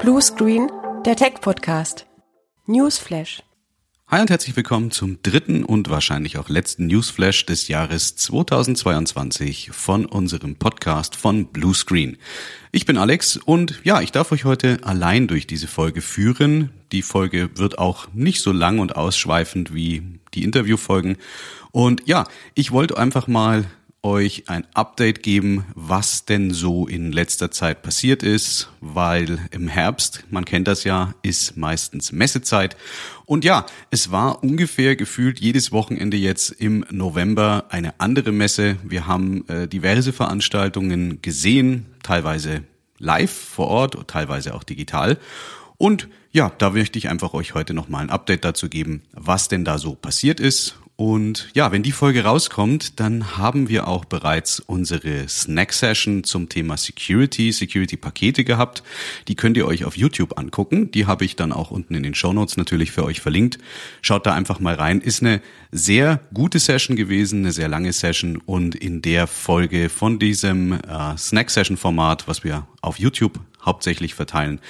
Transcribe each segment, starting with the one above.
Blue Screen, der Tech-Podcast. Newsflash. Hi und herzlich willkommen zum dritten und wahrscheinlich auch letzten Newsflash des Jahres 2022 von unserem Podcast von Blue Screen. Ich bin Alex und ja, ich darf euch heute allein durch diese Folge führen. Die Folge wird auch nicht so lang und ausschweifend wie die Interviewfolgen. Und ja, ich wollte einfach mal euch ein Update geben, was denn so in letzter Zeit passiert ist, weil im Herbst, man kennt das ja, ist meistens Messezeit. Und ja, es war ungefähr gefühlt jedes Wochenende jetzt im November eine andere Messe. Wir haben äh, diverse Veranstaltungen gesehen, teilweise live vor Ort, teilweise auch digital. Und ja, da möchte ich einfach euch heute nochmal ein Update dazu geben, was denn da so passiert ist und ja, wenn die Folge rauskommt, dann haben wir auch bereits unsere Snack-Session zum Thema Security, Security-Pakete gehabt. Die könnt ihr euch auf YouTube angucken. Die habe ich dann auch unten in den Show Notes natürlich für euch verlinkt. Schaut da einfach mal rein. Ist eine sehr gute Session gewesen, eine sehr lange Session. Und in der Folge von diesem äh, Snack-Session-Format, was wir auf YouTube hauptsächlich verteilen.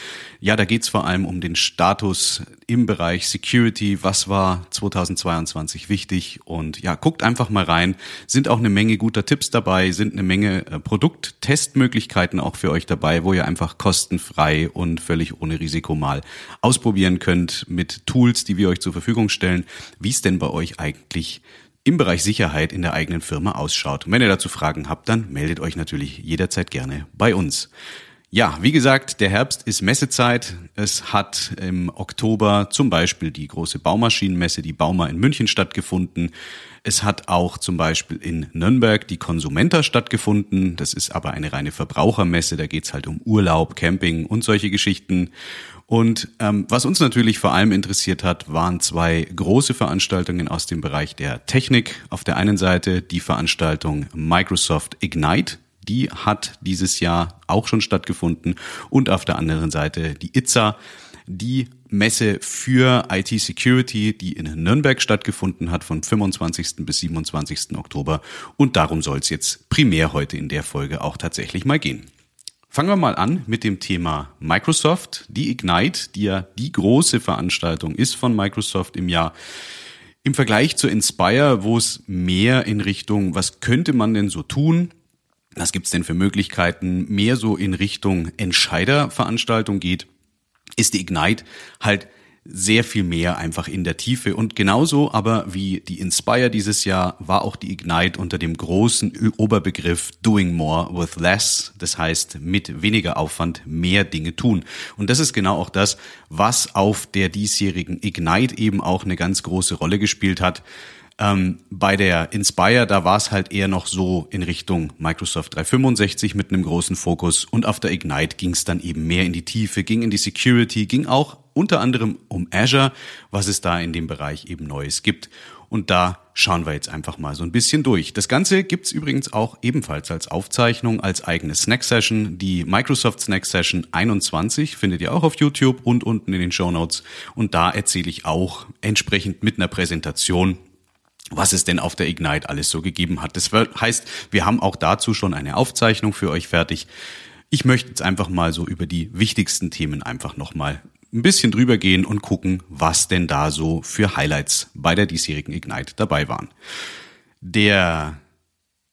Ja, da geht's vor allem um den Status im Bereich Security. Was war 2022 wichtig? Und ja, guckt einfach mal rein. Sind auch eine Menge guter Tipps dabei, sind eine Menge äh, Produkttestmöglichkeiten auch für euch dabei, wo ihr einfach kostenfrei und völlig ohne Risiko mal ausprobieren könnt mit Tools, die wir euch zur Verfügung stellen, wie es denn bei euch eigentlich im Bereich Sicherheit in der eigenen Firma ausschaut. Und wenn ihr dazu Fragen habt, dann meldet euch natürlich jederzeit gerne bei uns. Ja, wie gesagt, der Herbst ist Messezeit. Es hat im Oktober zum Beispiel die große Baumaschinenmesse, die Bauma in München stattgefunden. Es hat auch zum Beispiel in Nürnberg die Consumenta stattgefunden. Das ist aber eine reine Verbrauchermesse. Da geht's halt um Urlaub, Camping und solche Geschichten. Und ähm, was uns natürlich vor allem interessiert hat, waren zwei große Veranstaltungen aus dem Bereich der Technik. Auf der einen Seite die Veranstaltung Microsoft Ignite die hat dieses Jahr auch schon stattgefunden. Und auf der anderen Seite die ITSA, die Messe für IT-Security, die in Nürnberg stattgefunden hat von 25. bis 27. Oktober. Und darum soll es jetzt primär heute in der Folge auch tatsächlich mal gehen. Fangen wir mal an mit dem Thema Microsoft. Die Ignite, die ja die große Veranstaltung ist von Microsoft im Jahr. Im Vergleich zu Inspire, wo es mehr in Richtung, was könnte man denn so tun, was gibt's denn für Möglichkeiten, mehr so in Richtung Entscheiderveranstaltung geht, ist die Ignite halt sehr viel mehr einfach in der Tiefe. Und genauso aber wie die Inspire dieses Jahr war auch die Ignite unter dem großen Oberbegriff Doing More with Less. Das heißt, mit weniger Aufwand mehr Dinge tun. Und das ist genau auch das, was auf der diesjährigen Ignite eben auch eine ganz große Rolle gespielt hat. Ähm, bei der Inspire, da war es halt eher noch so in Richtung Microsoft 365 mit einem großen Fokus und auf der Ignite ging es dann eben mehr in die Tiefe, ging in die Security, ging auch unter anderem um Azure, was es da in dem Bereich eben Neues gibt. Und da schauen wir jetzt einfach mal so ein bisschen durch. Das Ganze gibt's übrigens auch ebenfalls als Aufzeichnung, als eigene Snack Session. Die Microsoft Snack Session 21 findet ihr auch auf YouTube und unten in den Show Notes. Und da erzähle ich auch entsprechend mit einer Präsentation was es denn auf der Ignite alles so gegeben hat. Das heißt, wir haben auch dazu schon eine Aufzeichnung für euch fertig. Ich möchte jetzt einfach mal so über die wichtigsten Themen einfach nochmal ein bisschen drüber gehen und gucken, was denn da so für Highlights bei der diesjährigen Ignite dabei waren. Der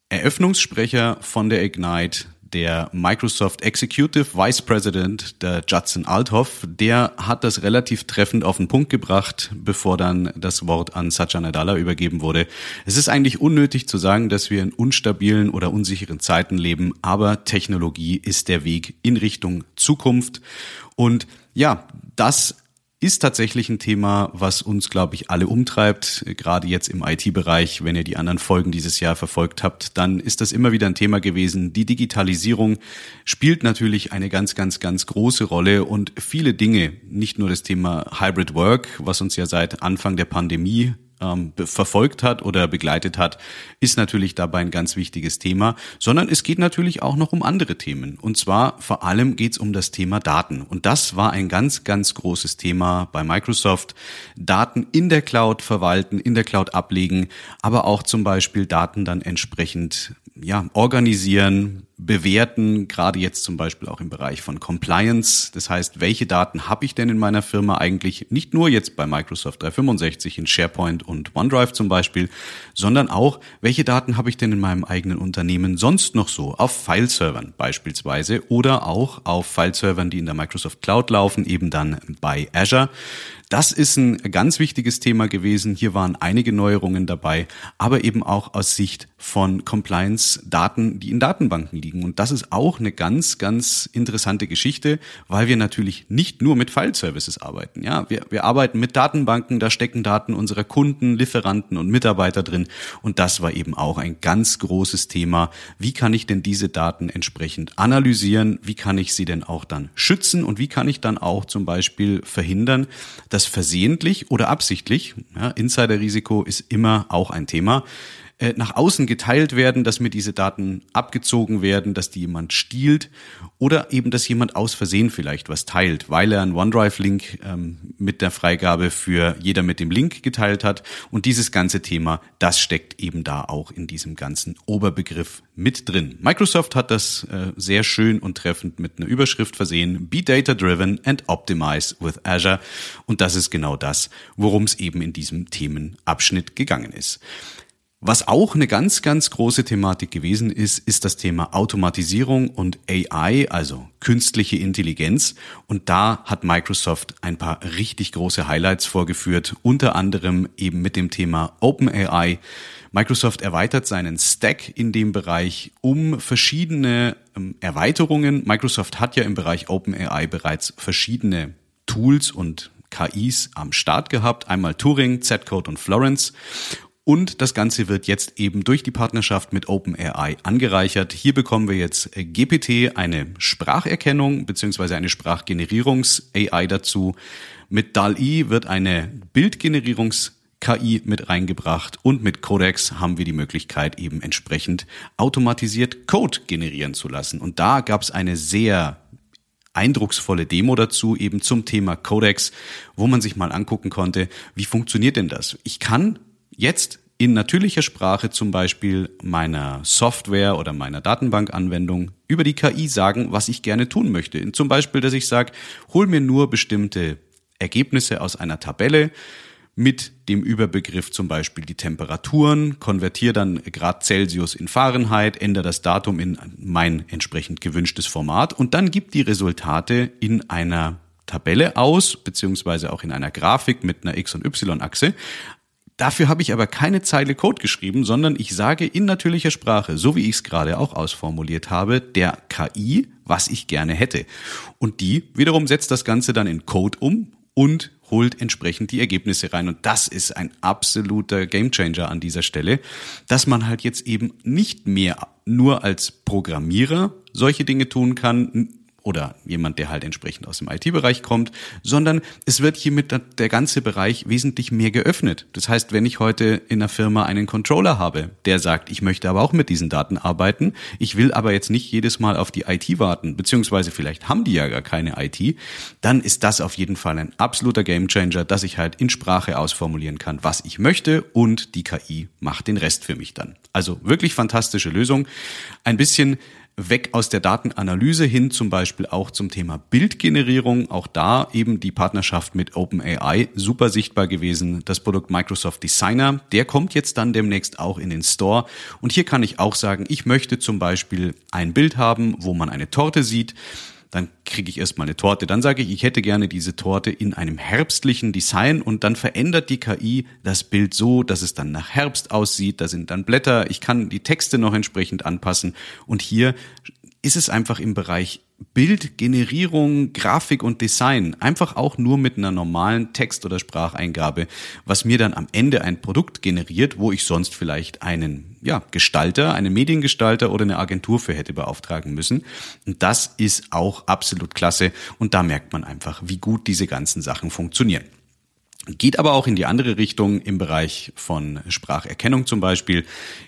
Eröffnungssprecher von der Ignite, der Microsoft Executive Vice President, der Judson Althoff, der hat das relativ treffend auf den Punkt gebracht, bevor dann das Wort an Satya Nadella übergeben wurde. Es ist eigentlich unnötig zu sagen, dass wir in unstabilen oder unsicheren Zeiten leben, aber Technologie ist der Weg in Richtung Zukunft. Und ja, das ist tatsächlich ein Thema, was uns, glaube ich, alle umtreibt. Gerade jetzt im IT-Bereich, wenn ihr die anderen Folgen dieses Jahr verfolgt habt, dann ist das immer wieder ein Thema gewesen. Die Digitalisierung spielt natürlich eine ganz, ganz, ganz große Rolle und viele Dinge, nicht nur das Thema Hybrid Work, was uns ja seit Anfang der Pandemie ähm, verfolgt hat oder begleitet hat, ist natürlich dabei ein ganz wichtiges Thema, sondern es geht natürlich auch noch um andere Themen. Und zwar vor allem geht es um das Thema Daten. Und das war ein ganz, ganz großes Thema bei Microsoft. Daten in der Cloud verwalten, in der Cloud ablegen, aber auch zum Beispiel Daten dann entsprechend ja, organisieren, bewerten, gerade jetzt zum Beispiel auch im Bereich von Compliance. Das heißt, welche Daten habe ich denn in meiner Firma eigentlich nicht nur jetzt bei Microsoft 365 in SharePoint und OneDrive zum Beispiel, sondern auch, welche Daten habe ich denn in meinem eigenen Unternehmen sonst noch so auf Fileservern beispielsweise oder auch auf Fileservern, die in der Microsoft Cloud laufen, eben dann bei Azure. Das ist ein ganz wichtiges Thema gewesen. Hier waren einige Neuerungen dabei, aber eben auch aus Sicht von Compliance-Daten, die in Datenbanken liegen. Und das ist auch eine ganz, ganz interessante Geschichte, weil wir natürlich nicht nur mit File-Services arbeiten. Ja, wir, wir arbeiten mit Datenbanken, da stecken Daten unserer Kunden, Lieferanten und Mitarbeiter drin. Und das war eben auch ein ganz großes Thema. Wie kann ich denn diese Daten entsprechend analysieren? Wie kann ich sie denn auch dann schützen? Und wie kann ich dann auch zum Beispiel verhindern, dass das versehentlich oder absichtlich, ja, Insiderrisiko ist immer auch ein Thema, äh, nach außen geteilt werden, dass mir diese Daten abgezogen werden, dass die jemand stiehlt oder eben, dass jemand aus Versehen vielleicht was teilt, weil er einen OneDrive-Link ähm, mit der Freigabe für jeder mit dem Link geteilt hat. Und dieses ganze Thema, das steckt eben da auch in diesem ganzen Oberbegriff mit drin. Microsoft hat das äh, sehr schön und treffend mit einer Überschrift versehen, Be Data Driven and Optimize with Azure. Und das ist genau das, worum es eben in diesem Themenabschnitt gegangen ist. Was auch eine ganz, ganz große Thematik gewesen ist, ist das Thema Automatisierung und AI, also künstliche Intelligenz. Und da hat Microsoft ein paar richtig große Highlights vorgeführt, unter anderem eben mit dem Thema OpenAI. Microsoft erweitert seinen Stack in dem Bereich um verschiedene ähm, Erweiterungen. Microsoft hat ja im Bereich OpenAI bereits verschiedene Tools und KIs am Start gehabt. Einmal Turing, Z-Code und Florence. Und das Ganze wird jetzt eben durch die Partnerschaft mit OpenAI angereichert. Hier bekommen wir jetzt äh, GPT, eine Spracherkennung beziehungsweise eine Sprachgenerierungs-AI dazu. Mit DAL-E wird eine Bildgenerierungs- KI mit reingebracht und mit Codex haben wir die Möglichkeit eben entsprechend automatisiert Code generieren zu lassen. Und da gab es eine sehr eindrucksvolle Demo dazu eben zum Thema Codex, wo man sich mal angucken konnte, wie funktioniert denn das? Ich kann jetzt in natürlicher Sprache zum Beispiel meiner Software oder meiner Datenbankanwendung über die KI sagen, was ich gerne tun möchte. Zum Beispiel, dass ich sage, hol mir nur bestimmte Ergebnisse aus einer Tabelle mit dem Überbegriff zum Beispiel die Temperaturen, konvertiere dann Grad Celsius in Fahrenheit, ändere das Datum in mein entsprechend gewünschtes Format und dann gibt die Resultate in einer Tabelle aus, beziehungsweise auch in einer Grafik mit einer X- und Y-Achse. Dafür habe ich aber keine Zeile Code geschrieben, sondern ich sage in natürlicher Sprache, so wie ich es gerade auch ausformuliert habe, der KI, was ich gerne hätte. Und die wiederum setzt das Ganze dann in Code um und holt entsprechend die Ergebnisse rein. Und das ist ein absoluter Gamechanger an dieser Stelle, dass man halt jetzt eben nicht mehr nur als Programmierer solche Dinge tun kann, oder jemand, der halt entsprechend aus dem IT-Bereich kommt, sondern es wird hiermit der ganze Bereich wesentlich mehr geöffnet. Das heißt, wenn ich heute in einer Firma einen Controller habe, der sagt, ich möchte aber auch mit diesen Daten arbeiten, ich will aber jetzt nicht jedes Mal auf die IT warten, beziehungsweise vielleicht haben die ja gar keine IT, dann ist das auf jeden Fall ein absoluter Gamechanger, dass ich halt in Sprache ausformulieren kann, was ich möchte und die KI macht den Rest für mich dann. Also wirklich fantastische Lösung. Ein bisschen weg aus der Datenanalyse hin zum Beispiel auch zum Thema Bildgenerierung. Auch da eben die Partnerschaft mit OpenAI super sichtbar gewesen. Das Produkt Microsoft Designer, der kommt jetzt dann demnächst auch in den Store. Und hier kann ich auch sagen, ich möchte zum Beispiel ein Bild haben, wo man eine Torte sieht dann kriege ich erstmal eine Torte. Dann sage ich, ich hätte gerne diese Torte in einem herbstlichen Design und dann verändert die KI das Bild so, dass es dann nach Herbst aussieht. Da sind dann Blätter. Ich kann die Texte noch entsprechend anpassen. Und hier ist es einfach im Bereich Bildgenerierung, Grafik und Design einfach auch nur mit einer normalen Text- oder Spracheingabe, was mir dann am Ende ein Produkt generiert, wo ich sonst vielleicht einen ja, Gestalter, einen Mediengestalter oder eine Agentur für hätte beauftragen müssen. Und das ist auch absolut klasse und da merkt man einfach, wie gut diese ganzen Sachen funktionieren. Geht aber auch in die andere Richtung im Bereich von Spracherkennung zum Beispiel,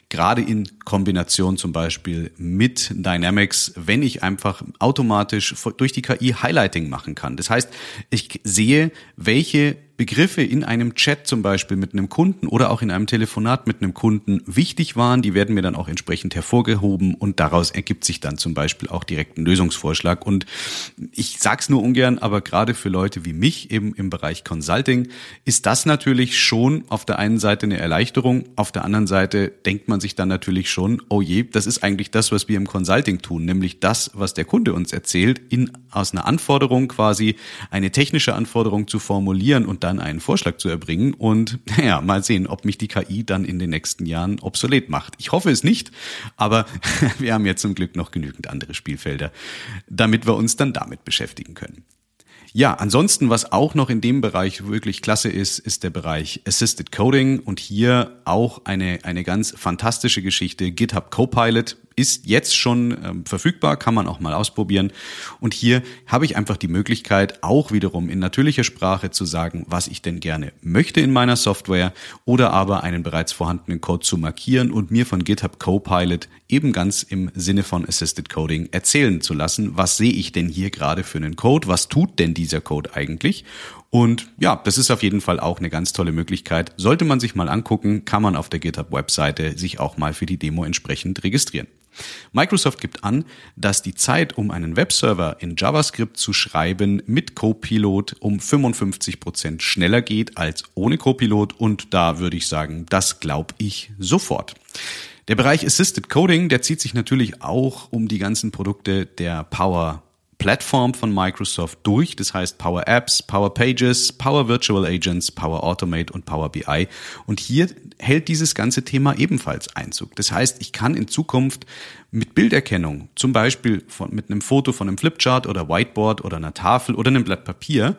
gerade in Kombination zum Beispiel mit Dynamics, wenn ich einfach automatisch durch die KI Highlighting machen kann. Das heißt, ich sehe, welche Begriffe in einem Chat zum Beispiel mit einem Kunden oder auch in einem Telefonat mit einem Kunden wichtig waren, die werden mir dann auch entsprechend hervorgehoben und daraus ergibt sich dann zum Beispiel auch direkt ein Lösungsvorschlag. Und ich sag's nur ungern, aber gerade für Leute wie mich eben im Bereich Consulting ist das natürlich schon auf der einen Seite eine Erleichterung, auf der anderen Seite denkt man sich dann natürlich schon, oh je, das ist eigentlich das, was wir im Consulting tun, nämlich das, was der Kunde uns erzählt, in, aus einer Anforderung quasi eine technische Anforderung zu formulieren und dann einen Vorschlag zu erbringen und naja, mal sehen, ob mich die KI dann in den nächsten Jahren obsolet macht. Ich hoffe es nicht, aber wir haben jetzt zum Glück noch genügend andere Spielfelder, damit wir uns dann damit beschäftigen können. Ja, ansonsten, was auch noch in dem Bereich wirklich klasse ist, ist der Bereich Assisted Coding und hier auch eine, eine ganz fantastische Geschichte. GitHub Copilot ist jetzt schon ähm, verfügbar, kann man auch mal ausprobieren. Und hier habe ich einfach die Möglichkeit, auch wiederum in natürlicher Sprache zu sagen, was ich denn gerne möchte in meiner Software oder aber einen bereits vorhandenen Code zu markieren und mir von GitHub Copilot eben ganz im Sinne von Assisted Coding erzählen zu lassen, was sehe ich denn hier gerade für einen Code, was tut denn dieser Code eigentlich und ja, das ist auf jeden Fall auch eine ganz tolle Möglichkeit. Sollte man sich mal angucken, kann man auf der GitHub-Webseite sich auch mal für die Demo entsprechend registrieren. Microsoft gibt an, dass die Zeit, um einen Webserver in JavaScript zu schreiben, mit Copilot um 55 Prozent schneller geht als ohne Copilot und da würde ich sagen, das glaube ich sofort. Der Bereich Assisted Coding, der zieht sich natürlich auch um die ganzen Produkte der Power Plattform von Microsoft durch. Das heißt Power Apps, Power Pages, Power Virtual Agents, Power Automate und Power BI. Und hier hält dieses ganze Thema ebenfalls Einzug. Das heißt, ich kann in Zukunft mit Bilderkennung, zum Beispiel von, mit einem Foto von einem Flipchart oder Whiteboard oder einer Tafel oder einem Blatt Papier,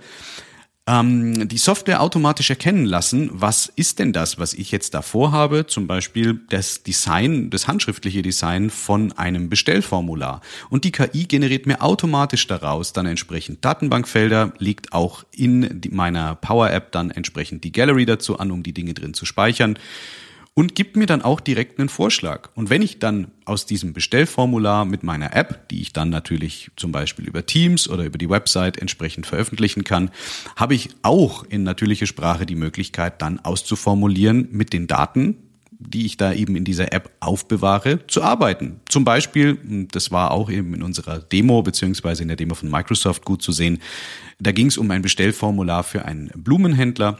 ähm, die Software automatisch erkennen lassen, was ist denn das, was ich jetzt da vorhabe, zum Beispiel das Design, das handschriftliche Design von einem Bestellformular. Und die KI generiert mir automatisch daraus dann entsprechend Datenbankfelder, legt auch in meiner Power App dann entsprechend die Gallery dazu an, um die Dinge drin zu speichern und gibt mir dann auch direkt einen Vorschlag. Und wenn ich dann aus diesem Bestellformular mit meiner App, die ich dann natürlich zum Beispiel über Teams oder über die Website entsprechend veröffentlichen kann, habe ich auch in natürliche Sprache die Möglichkeit dann auszuformulieren mit den Daten, die ich da eben in dieser App aufbewahre, zu arbeiten. Zum Beispiel, das war auch eben in unserer Demo beziehungsweise in der Demo von Microsoft gut zu sehen, da ging es um ein Bestellformular für einen Blumenhändler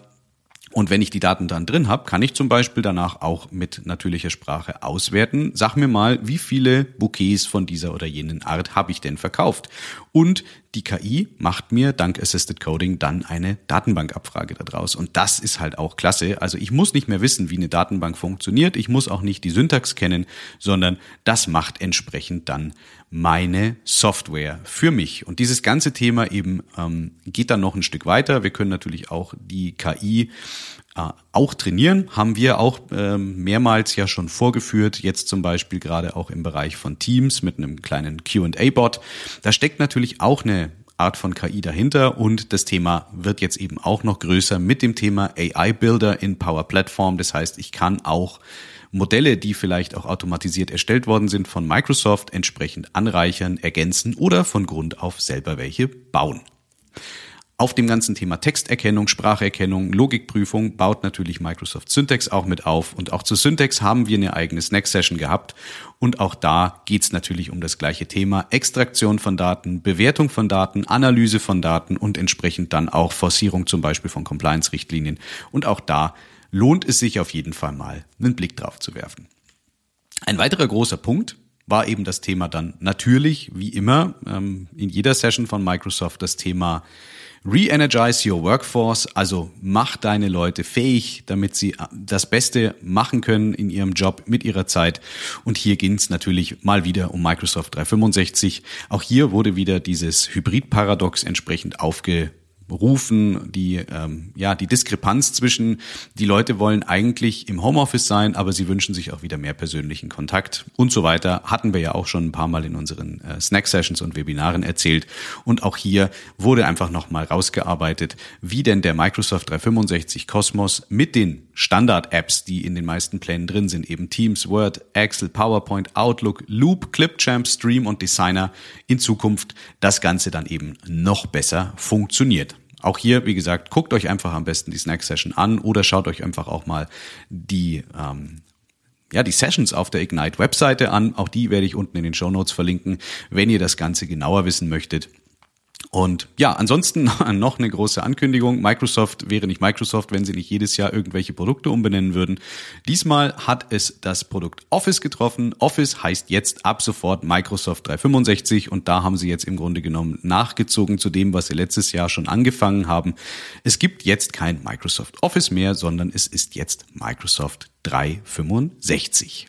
und wenn ich die Daten dann drin habe, kann ich zum Beispiel danach auch mit natürlicher Sprache auswerten. Sag mir mal, wie viele Bouquets von dieser oder jenen Art habe ich denn verkauft? Und die KI macht mir dank Assisted Coding dann eine Datenbankabfrage daraus. Und das ist halt auch klasse. Also ich muss nicht mehr wissen, wie eine Datenbank funktioniert. Ich muss auch nicht die Syntax kennen, sondern das macht entsprechend dann meine Software für mich. Und dieses ganze Thema eben ähm, geht dann noch ein Stück weiter. Wir können natürlich auch die KI auch trainieren, haben wir auch ähm, mehrmals ja schon vorgeführt, jetzt zum Beispiel gerade auch im Bereich von Teams mit einem kleinen QA-Bot. Da steckt natürlich auch eine Art von KI dahinter und das Thema wird jetzt eben auch noch größer mit dem Thema AI Builder in Power Platform. Das heißt, ich kann auch Modelle, die vielleicht auch automatisiert erstellt worden sind von Microsoft, entsprechend anreichern, ergänzen oder von Grund auf selber welche bauen. Auf dem ganzen Thema Texterkennung, Spracherkennung, Logikprüfung baut natürlich Microsoft Syntax auch mit auf. Und auch zu Syntax haben wir eine eigene Snack-Session gehabt. Und auch da geht's natürlich um das gleiche Thema. Extraktion von Daten, Bewertung von Daten, Analyse von Daten und entsprechend dann auch Forcierung zum Beispiel von Compliance-Richtlinien. Und auch da lohnt es sich auf jeden Fall mal, einen Blick drauf zu werfen. Ein weiterer großer Punkt war eben das Thema dann natürlich, wie immer, ähm, in jeder Session von Microsoft das Thema Re-energize your workforce, also mach deine Leute fähig, damit sie das Beste machen können in ihrem Job mit ihrer Zeit. Und hier ging es natürlich mal wieder um Microsoft 365. Auch hier wurde wieder dieses Hybrid-Paradox entsprechend aufge rufen, die, ähm, ja, die Diskrepanz zwischen, die Leute wollen eigentlich im Homeoffice sein, aber sie wünschen sich auch wieder mehr persönlichen Kontakt und so weiter. Hatten wir ja auch schon ein paar Mal in unseren äh, Snack-Sessions und Webinaren erzählt. Und auch hier wurde einfach nochmal rausgearbeitet, wie denn der Microsoft 365 Cosmos mit den Standard-Apps, die in den meisten Plänen drin sind, eben Teams, Word, Excel, PowerPoint, Outlook, Loop, Clipchamp, Stream und Designer in Zukunft das Ganze dann eben noch besser funktioniert. Auch hier, wie gesagt, guckt euch einfach am besten die Snack Session an oder schaut euch einfach auch mal die ähm, ja, die Sessions auf der Ignite Webseite an. Auch die werde ich unten in den Show Notes verlinken, wenn ihr das Ganze genauer wissen möchtet. Und ja, ansonsten noch eine große Ankündigung. Microsoft wäre nicht Microsoft, wenn sie nicht jedes Jahr irgendwelche Produkte umbenennen würden. Diesmal hat es das Produkt Office getroffen. Office heißt jetzt ab sofort Microsoft 365 und da haben sie jetzt im Grunde genommen nachgezogen zu dem, was sie letztes Jahr schon angefangen haben. Es gibt jetzt kein Microsoft Office mehr, sondern es ist jetzt Microsoft 365.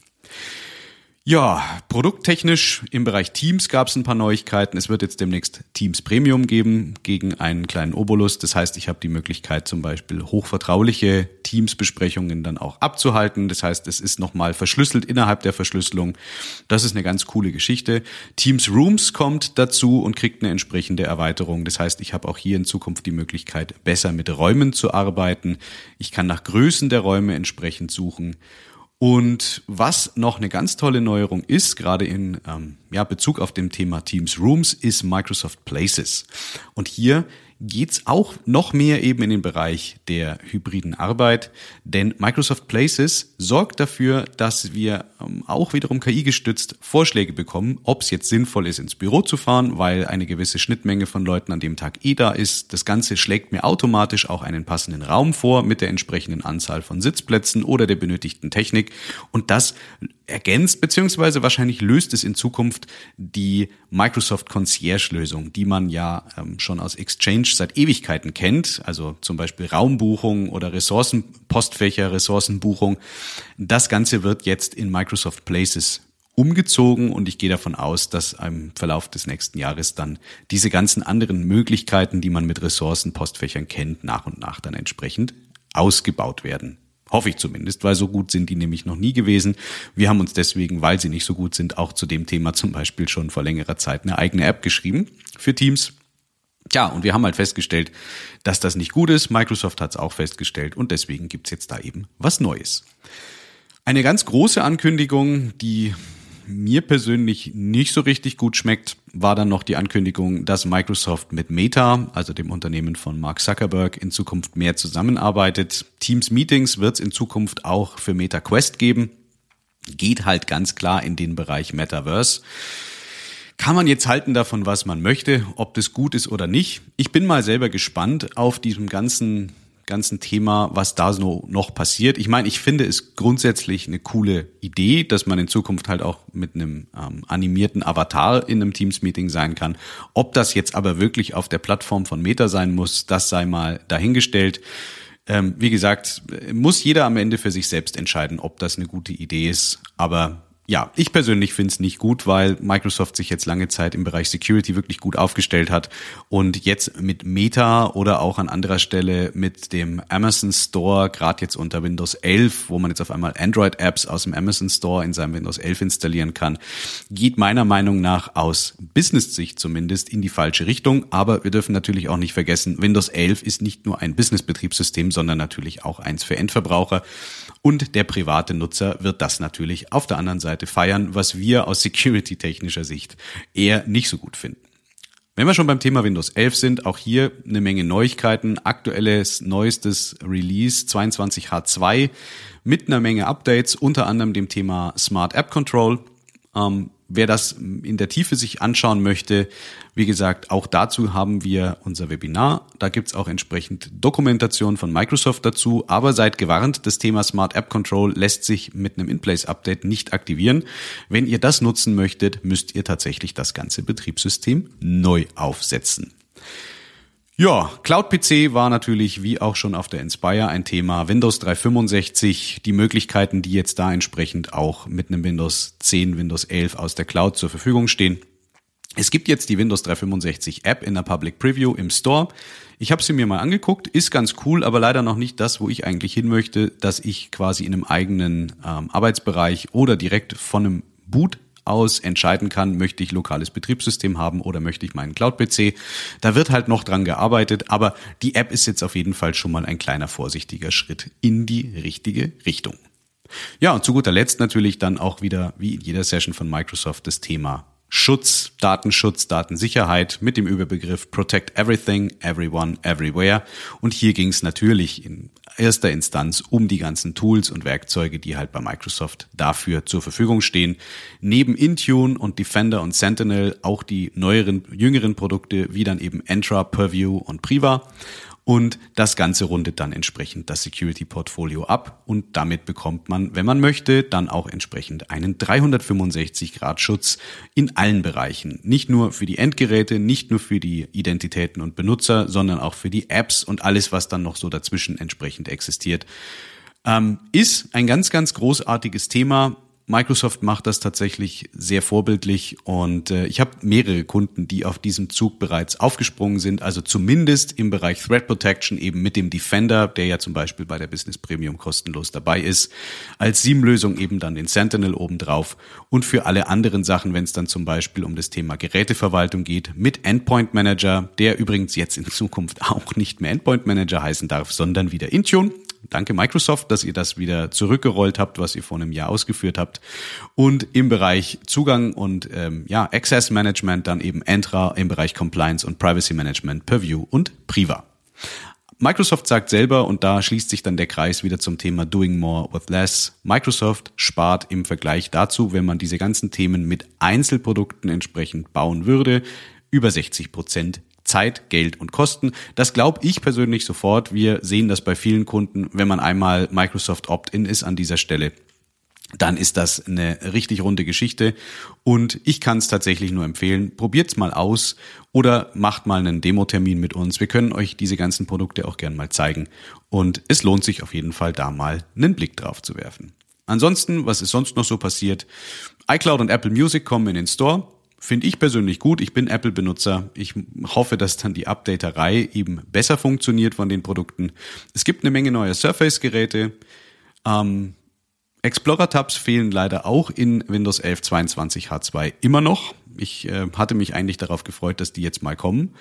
Ja, produkttechnisch im Bereich Teams gab es ein paar Neuigkeiten. Es wird jetzt demnächst Teams Premium geben gegen einen kleinen Obolus. Das heißt, ich habe die Möglichkeit, zum Beispiel hochvertrauliche Teams-Besprechungen dann auch abzuhalten. Das heißt, es ist nochmal verschlüsselt innerhalb der Verschlüsselung. Das ist eine ganz coole Geschichte. Teams Rooms kommt dazu und kriegt eine entsprechende Erweiterung. Das heißt, ich habe auch hier in Zukunft die Möglichkeit, besser mit Räumen zu arbeiten. Ich kann nach Größen der Räume entsprechend suchen. Und was noch eine ganz tolle Neuerung ist, gerade in ähm, ja, Bezug auf dem Thema Teams Rooms, ist Microsoft Places. Und hier geht's auch noch mehr eben in den Bereich der hybriden Arbeit, denn Microsoft Places sorgt dafür, dass wir ähm, auch wiederum KI-gestützt Vorschläge bekommen, ob es jetzt sinnvoll ist, ins Büro zu fahren, weil eine gewisse Schnittmenge von Leuten an dem Tag eh da ist. Das Ganze schlägt mir automatisch auch einen passenden Raum vor mit der entsprechenden Anzahl von Sitzplätzen oder der benötigten Technik und das ergänzt beziehungsweise wahrscheinlich löst es in Zukunft die Microsoft Concierge Lösung, die man ja ähm, schon aus Exchange seit Ewigkeiten kennt, also zum Beispiel Raumbuchung oder Ressourcenpostfächer, Ressourcenbuchung. Das Ganze wird jetzt in Microsoft Places umgezogen und ich gehe davon aus, dass im Verlauf des nächsten Jahres dann diese ganzen anderen Möglichkeiten, die man mit Ressourcenpostfächern kennt, nach und nach dann entsprechend ausgebaut werden. Hoffe ich zumindest, weil so gut sind die nämlich noch nie gewesen. Wir haben uns deswegen, weil sie nicht so gut sind, auch zu dem Thema zum Beispiel schon vor längerer Zeit eine eigene App geschrieben für Teams. Tja, und wir haben halt festgestellt, dass das nicht gut ist. Microsoft hat es auch festgestellt und deswegen gibt's jetzt da eben was Neues. Eine ganz große Ankündigung, die mir persönlich nicht so richtig gut schmeckt, war dann noch die Ankündigung, dass Microsoft mit Meta, also dem Unternehmen von Mark Zuckerberg, in Zukunft mehr zusammenarbeitet. Teams Meetings wird es in Zukunft auch für Meta Quest geben. Geht halt ganz klar in den Bereich Metaverse. Kann man jetzt halten davon, was man möchte, ob das gut ist oder nicht. Ich bin mal selber gespannt auf diesem ganzen ganzen Thema, was da so noch passiert. Ich meine, ich finde es grundsätzlich eine coole Idee, dass man in Zukunft halt auch mit einem ähm, animierten Avatar in einem Teams-Meeting sein kann. Ob das jetzt aber wirklich auf der Plattform von Meta sein muss, das sei mal dahingestellt. Ähm, wie gesagt, muss jeder am Ende für sich selbst entscheiden, ob das eine gute Idee ist. Aber ja, ich persönlich finde es nicht gut, weil Microsoft sich jetzt lange Zeit im Bereich Security wirklich gut aufgestellt hat und jetzt mit Meta oder auch an anderer Stelle mit dem Amazon Store, gerade jetzt unter Windows 11, wo man jetzt auf einmal Android-Apps aus dem Amazon Store in seinem Windows 11 installieren kann, geht meiner Meinung nach aus Business-Sicht zumindest in die falsche Richtung. Aber wir dürfen natürlich auch nicht vergessen, Windows 11 ist nicht nur ein Business-Betriebssystem, sondern natürlich auch eins für Endverbraucher. Und der private Nutzer wird das natürlich auf der anderen Seite Seite feiern, was wir aus security-technischer Sicht eher nicht so gut finden. Wenn wir schon beim Thema Windows 11 sind, auch hier eine Menge Neuigkeiten. Aktuelles, neuestes Release 22H2 mit einer Menge Updates, unter anderem dem Thema Smart App Control. Ähm, wer das in der Tiefe sich anschauen möchte, wie gesagt, auch dazu haben wir unser Webinar. Da gibt's auch entsprechend Dokumentation von Microsoft dazu. Aber seid gewarnt, das Thema Smart App Control lässt sich mit einem In-Place-Update nicht aktivieren. Wenn ihr das nutzen möchtet, müsst ihr tatsächlich das ganze Betriebssystem neu aufsetzen. Ja, Cloud PC war natürlich wie auch schon auf der Inspire ein Thema. Windows 365, die Möglichkeiten, die jetzt da entsprechend auch mit einem Windows 10, Windows 11 aus der Cloud zur Verfügung stehen. Es gibt jetzt die Windows 365 App in der Public Preview im Store. Ich habe sie mir mal angeguckt, ist ganz cool, aber leider noch nicht das, wo ich eigentlich hin möchte, dass ich quasi in einem eigenen ähm, Arbeitsbereich oder direkt von einem Boot aus entscheiden kann, möchte ich lokales Betriebssystem haben oder möchte ich meinen Cloud-PC. Da wird halt noch dran gearbeitet, aber die App ist jetzt auf jeden Fall schon mal ein kleiner vorsichtiger Schritt in die richtige Richtung. Ja, und zu guter Letzt natürlich dann auch wieder, wie in jeder Session von Microsoft, das Thema Schutz, Datenschutz, Datensicherheit mit dem Überbegriff Protect Everything, Everyone, Everywhere. Und hier ging es natürlich in erster Instanz um die ganzen Tools und Werkzeuge, die halt bei Microsoft dafür zur Verfügung stehen. Neben Intune und Defender und Sentinel auch die neueren, jüngeren Produkte wie dann eben Entra, Purview und Priva. Und das Ganze rundet dann entsprechend das Security-Portfolio ab und damit bekommt man, wenn man möchte, dann auch entsprechend einen 365-Grad-Schutz in allen Bereichen. Nicht nur für die Endgeräte, nicht nur für die Identitäten und Benutzer, sondern auch für die Apps und alles, was dann noch so dazwischen entsprechend existiert. Ähm, ist ein ganz, ganz großartiges Thema. Microsoft macht das tatsächlich sehr vorbildlich und äh, ich habe mehrere Kunden, die auf diesem Zug bereits aufgesprungen sind, also zumindest im Bereich Threat Protection eben mit dem Defender, der ja zum Beispiel bei der Business Premium kostenlos dabei ist, als SIEM-Lösung eben dann den Sentinel obendrauf und für alle anderen Sachen, wenn es dann zum Beispiel um das Thema Geräteverwaltung geht, mit Endpoint Manager, der übrigens jetzt in Zukunft auch nicht mehr Endpoint Manager heißen darf, sondern wieder Intune Danke Microsoft, dass ihr das wieder zurückgerollt habt, was ihr vor einem Jahr ausgeführt habt. Und im Bereich Zugang und ähm, ja, Access Management dann eben Entra im Bereich Compliance und Privacy Management, Purview und Priva. Microsoft sagt selber, und da schließt sich dann der Kreis wieder zum Thema Doing More with Less, Microsoft spart im Vergleich dazu, wenn man diese ganzen Themen mit Einzelprodukten entsprechend bauen würde, über 60 Prozent Zeit, Geld und Kosten. Das glaube ich persönlich sofort. Wir sehen das bei vielen Kunden, wenn man einmal Microsoft Opt-in ist an dieser Stelle. Dann ist das eine richtig runde Geschichte und ich kann es tatsächlich nur empfehlen. Probiert's mal aus oder macht mal einen Demo-Termin mit uns. Wir können euch diese ganzen Produkte auch gern mal zeigen und es lohnt sich auf jeden Fall da mal einen Blick drauf zu werfen. Ansonsten, was ist sonst noch so passiert? iCloud und Apple Music kommen in den Store. Finde ich persönlich gut. Ich bin Apple-Benutzer. Ich hoffe, dass dann die Updaterei eben besser funktioniert von den Produkten. Es gibt eine Menge neue Surface-Geräte. Ähm, Explorer-Tabs fehlen leider auch in Windows 11 22 H2 immer noch. Ich äh, hatte mich eigentlich darauf gefreut, dass die jetzt mal kommen.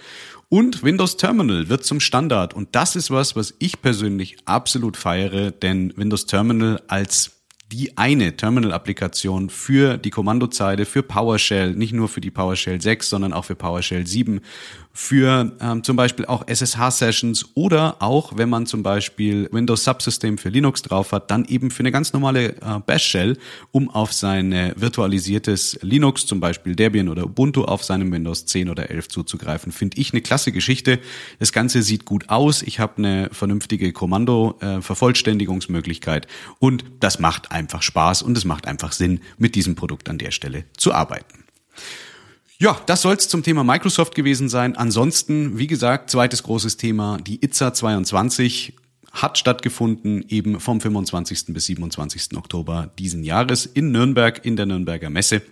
Und Windows Terminal wird zum Standard. Und das ist was, was ich persönlich absolut feiere, denn Windows Terminal als die eine Terminal-Applikation für die Kommandozeile, für PowerShell, nicht nur für die PowerShell 6, sondern auch für PowerShell 7, für ähm, zum Beispiel auch SSH-Sessions oder auch, wenn man zum Beispiel Windows Subsystem für Linux drauf hat, dann eben für eine ganz normale äh, Bash-Shell, um auf sein virtualisiertes Linux, zum Beispiel Debian oder Ubuntu auf seinem Windows 10 oder 11 zuzugreifen. Finde ich eine klasse Geschichte. Das Ganze sieht gut aus. Ich habe eine vernünftige Kommando-Vervollständigungsmöglichkeit äh, und das macht einfach Spaß und es macht einfach Sinn, mit diesem Produkt an der Stelle zu arbeiten. Ja, das soll es zum Thema Microsoft gewesen sein. Ansonsten, wie gesagt, zweites großes Thema, die ITSA 22 hat stattgefunden eben vom 25. bis 27. Oktober diesen Jahres in Nürnberg in der Nürnberger Messe.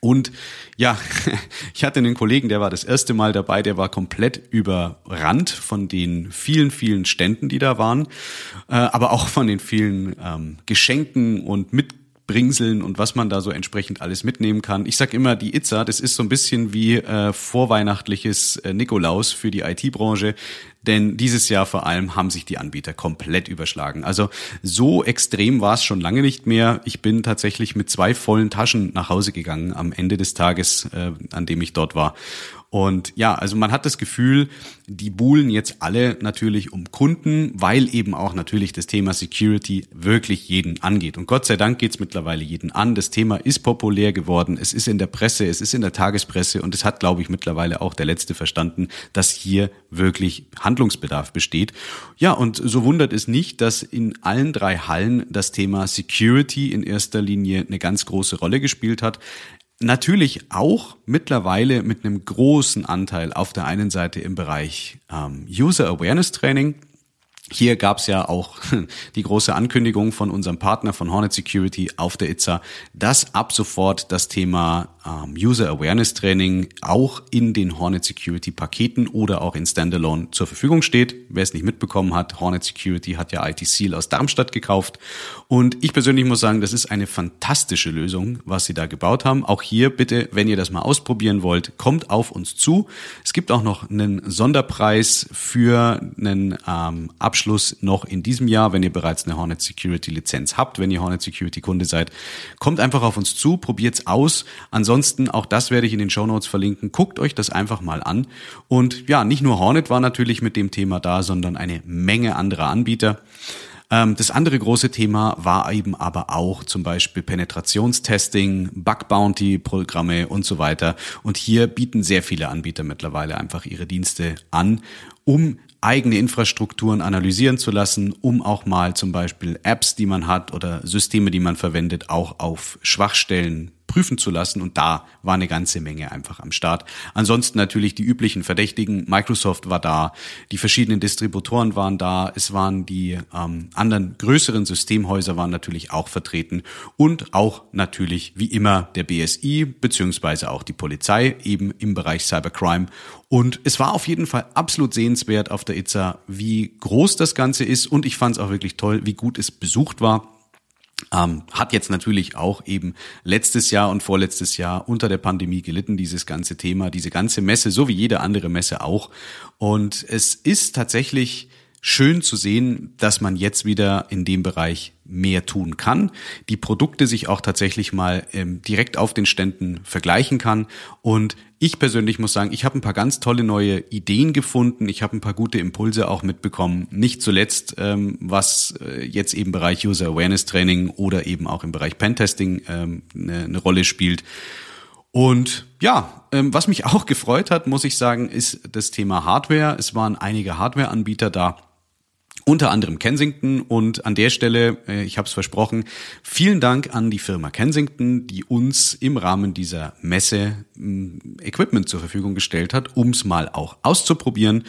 Und ja, ich hatte einen Kollegen, der war das erste Mal dabei, der war komplett überrannt von den vielen, vielen Ständen, die da waren, äh, aber auch von den vielen ähm, Geschenken und mit Bringseln und was man da so entsprechend alles mitnehmen kann. Ich sag immer, die Itza, das ist so ein bisschen wie äh, vorweihnachtliches äh, Nikolaus für die IT-Branche, denn dieses Jahr vor allem haben sich die Anbieter komplett überschlagen. Also so extrem war es schon lange nicht mehr. Ich bin tatsächlich mit zwei vollen Taschen nach Hause gegangen am Ende des Tages, äh, an dem ich dort war. Und ja, also man hat das Gefühl, die buhlen jetzt alle natürlich um Kunden, weil eben auch natürlich das Thema Security wirklich jeden angeht. Und Gott sei Dank geht's mittlerweile jeden an. Das Thema ist populär geworden. Es ist in der Presse, es ist in der Tagespresse und es hat, glaube ich, mittlerweile auch der Letzte verstanden, dass hier wirklich Handlungsbedarf besteht. Ja, und so wundert es nicht, dass in allen drei Hallen das Thema Security in erster Linie eine ganz große Rolle gespielt hat. Natürlich auch mittlerweile mit einem großen Anteil auf der einen Seite im Bereich ähm, User Awareness Training, hier gab es ja auch die große Ankündigung von unserem Partner von Hornet Security auf der ITSA, dass ab sofort das Thema User Awareness Training auch in den Hornet Security Paketen oder auch in Standalone zur Verfügung steht. Wer es nicht mitbekommen hat, Hornet Security hat ja IT Seal aus Darmstadt gekauft und ich persönlich muss sagen, das ist eine fantastische Lösung, was sie da gebaut haben. Auch hier bitte, wenn ihr das mal ausprobieren wollt, kommt auf uns zu. Es gibt auch noch einen Sonderpreis für einen ähm, Abschluss noch in diesem Jahr, wenn ihr bereits eine Hornet Security Lizenz habt, wenn ihr Hornet Security Kunde seid. Kommt einfach auf uns zu, probiert's aus. Ansonsten Ansonsten, auch das werde ich in den Show Notes verlinken. Guckt euch das einfach mal an. Und ja, nicht nur Hornet war natürlich mit dem Thema da, sondern eine Menge anderer Anbieter. Ähm, das andere große Thema war eben aber auch zum Beispiel Penetrationstesting, Bug Bounty Programme und so weiter. Und hier bieten sehr viele Anbieter mittlerweile einfach ihre Dienste an, um eigene Infrastrukturen analysieren zu lassen, um auch mal zum Beispiel Apps, die man hat oder Systeme, die man verwendet, auch auf Schwachstellen prüfen zu lassen. Und da war eine ganze Menge einfach am Start. Ansonsten natürlich die üblichen Verdächtigen. Microsoft war da, die verschiedenen Distributoren waren da, es waren die ähm, anderen größeren Systemhäuser waren natürlich auch vertreten und auch natürlich wie immer der BSI beziehungsweise auch die Polizei eben im Bereich Cybercrime. Und es war auf jeden Fall absolut sehenswert auf der ITSA, wie groß das Ganze ist und ich fand es auch wirklich toll, wie gut es besucht war. Ähm, hat jetzt natürlich auch eben letztes Jahr und vorletztes Jahr unter der Pandemie gelitten, dieses ganze Thema, diese ganze Messe, so wie jede andere Messe auch. Und es ist tatsächlich schön zu sehen, dass man jetzt wieder in dem Bereich mehr tun kann, die Produkte sich auch tatsächlich mal ähm, direkt auf den Ständen vergleichen kann. Und ich persönlich muss sagen, ich habe ein paar ganz tolle neue Ideen gefunden. Ich habe ein paar gute Impulse auch mitbekommen. Nicht zuletzt, ähm, was äh, jetzt eben Bereich User Awareness Training oder eben auch im Bereich Pentesting ähm, eine, eine Rolle spielt. Und ja, ähm, was mich auch gefreut hat, muss ich sagen, ist das Thema Hardware. Es waren einige Hardware-Anbieter da unter anderem Kensington. Und an der Stelle, äh, ich habe es versprochen, vielen Dank an die Firma Kensington, die uns im Rahmen dieser Messe mm, Equipment zur Verfügung gestellt hat, um es mal auch auszuprobieren.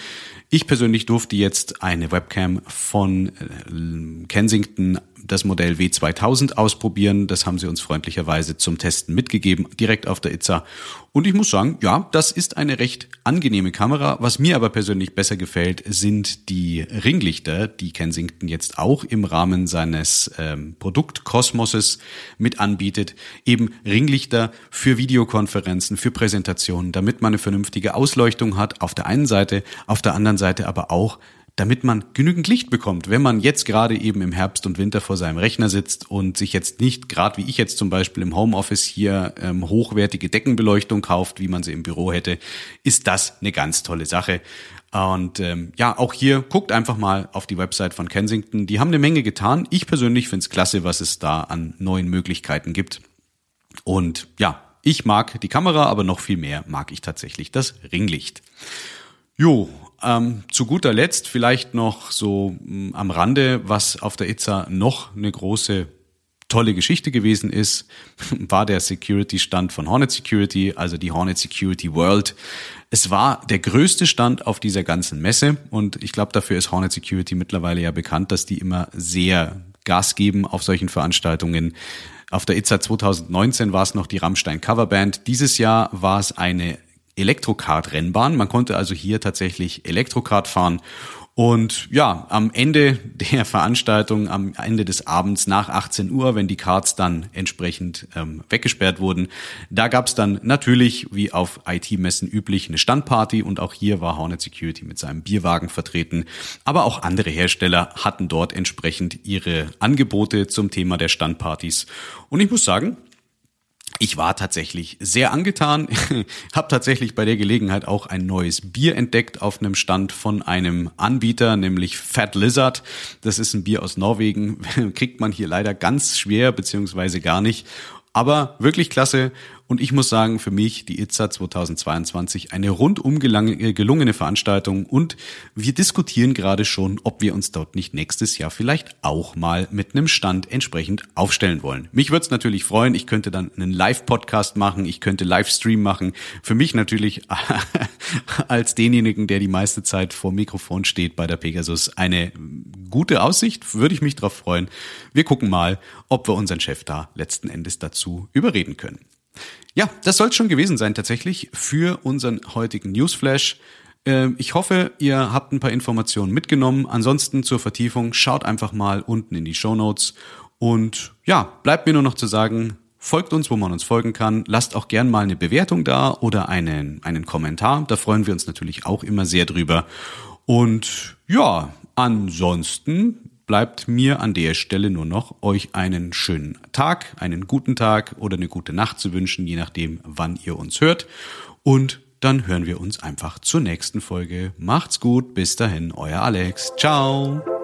Ich persönlich durfte jetzt eine Webcam von äh, Kensington das Modell W2000 ausprobieren. Das haben sie uns freundlicherweise zum Testen mitgegeben, direkt auf der ITSA. Und ich muss sagen, ja, das ist eine recht angenehme Kamera. Was mir aber persönlich besser gefällt, sind die Ringlichter, die Kensington jetzt auch im Rahmen seines ähm, Produktkosmoses mit anbietet. Eben Ringlichter für Videokonferenzen, für Präsentationen, damit man eine vernünftige Ausleuchtung hat auf der einen Seite, auf der anderen Seite aber auch damit man genügend Licht bekommt, wenn man jetzt gerade eben im Herbst und Winter vor seinem Rechner sitzt und sich jetzt nicht, gerade wie ich jetzt zum Beispiel im Homeoffice hier ähm, hochwertige Deckenbeleuchtung kauft, wie man sie im Büro hätte, ist das eine ganz tolle Sache. Und ähm, ja, auch hier guckt einfach mal auf die Website von Kensington. Die haben eine Menge getan. Ich persönlich finde es klasse, was es da an neuen Möglichkeiten gibt. Und ja, ich mag die Kamera, aber noch viel mehr mag ich tatsächlich das Ringlicht. Jo, ähm, zu guter Letzt vielleicht noch so mh, mm, am Rande, was auf der ITSA noch eine große tolle Geschichte gewesen ist, war der Security-Stand von Hornet Security, also die Hornet Security World. Es war der größte Stand auf dieser ganzen Messe und ich glaube, dafür ist Hornet Security mittlerweile ja bekannt, dass die immer sehr Gas geben auf solchen Veranstaltungen. Auf der ITSA 2019 war es noch die Rammstein Coverband. Dieses Jahr war es eine Elektrokart-Rennbahn. Man konnte also hier tatsächlich Elektrokart fahren. Und ja, am Ende der Veranstaltung, am Ende des Abends nach 18 Uhr, wenn die Karts dann entsprechend ähm, weggesperrt wurden, da gab's dann natürlich, wie auf IT-Messen üblich, eine Standparty und auch hier war Hornet Security mit seinem Bierwagen vertreten. Aber auch andere Hersteller hatten dort entsprechend ihre Angebote zum Thema der Standpartys. Und ich muss sagen, ich war tatsächlich sehr angetan, habe tatsächlich bei der Gelegenheit auch ein neues Bier entdeckt auf einem Stand von einem Anbieter, nämlich Fat Lizard. Das ist ein Bier aus Norwegen, kriegt man hier leider ganz schwer beziehungsweise gar nicht. Aber wirklich klasse und ich muss sagen, für mich die ITSA 2022 eine rundum äh, gelungene Veranstaltung und wir diskutieren gerade schon, ob wir uns dort nicht nächstes Jahr vielleicht auch mal mit einem Stand entsprechend aufstellen wollen. Mich würde es natürlich freuen, ich könnte dann einen Live-Podcast machen, ich könnte Livestream machen. Für mich natürlich als denjenigen, der die meiste Zeit vor Mikrofon steht bei der Pegasus, eine gute Aussicht, würde ich mich darauf freuen. Wir gucken mal, ob wir unseren Chef da letzten Endes dazu überreden können. Ja, das soll es schon gewesen sein tatsächlich für unseren heutigen Newsflash. Ähm, ich hoffe, ihr habt ein paar Informationen mitgenommen. Ansonsten zur Vertiefung schaut einfach mal unten in die Show Notes. Und ja, bleibt mir nur noch zu sagen, folgt uns, wo man uns folgen kann. Lasst auch gern mal eine Bewertung da oder einen, einen Kommentar. Da freuen wir uns natürlich auch immer sehr drüber. Und ja, ansonsten bleibt mir an der Stelle nur noch, euch einen schönen Tag, einen guten Tag oder eine gute Nacht zu wünschen, je nachdem, wann ihr uns hört. Und dann hören wir uns einfach zur nächsten Folge. Macht's gut, bis dahin, euer Alex. Ciao.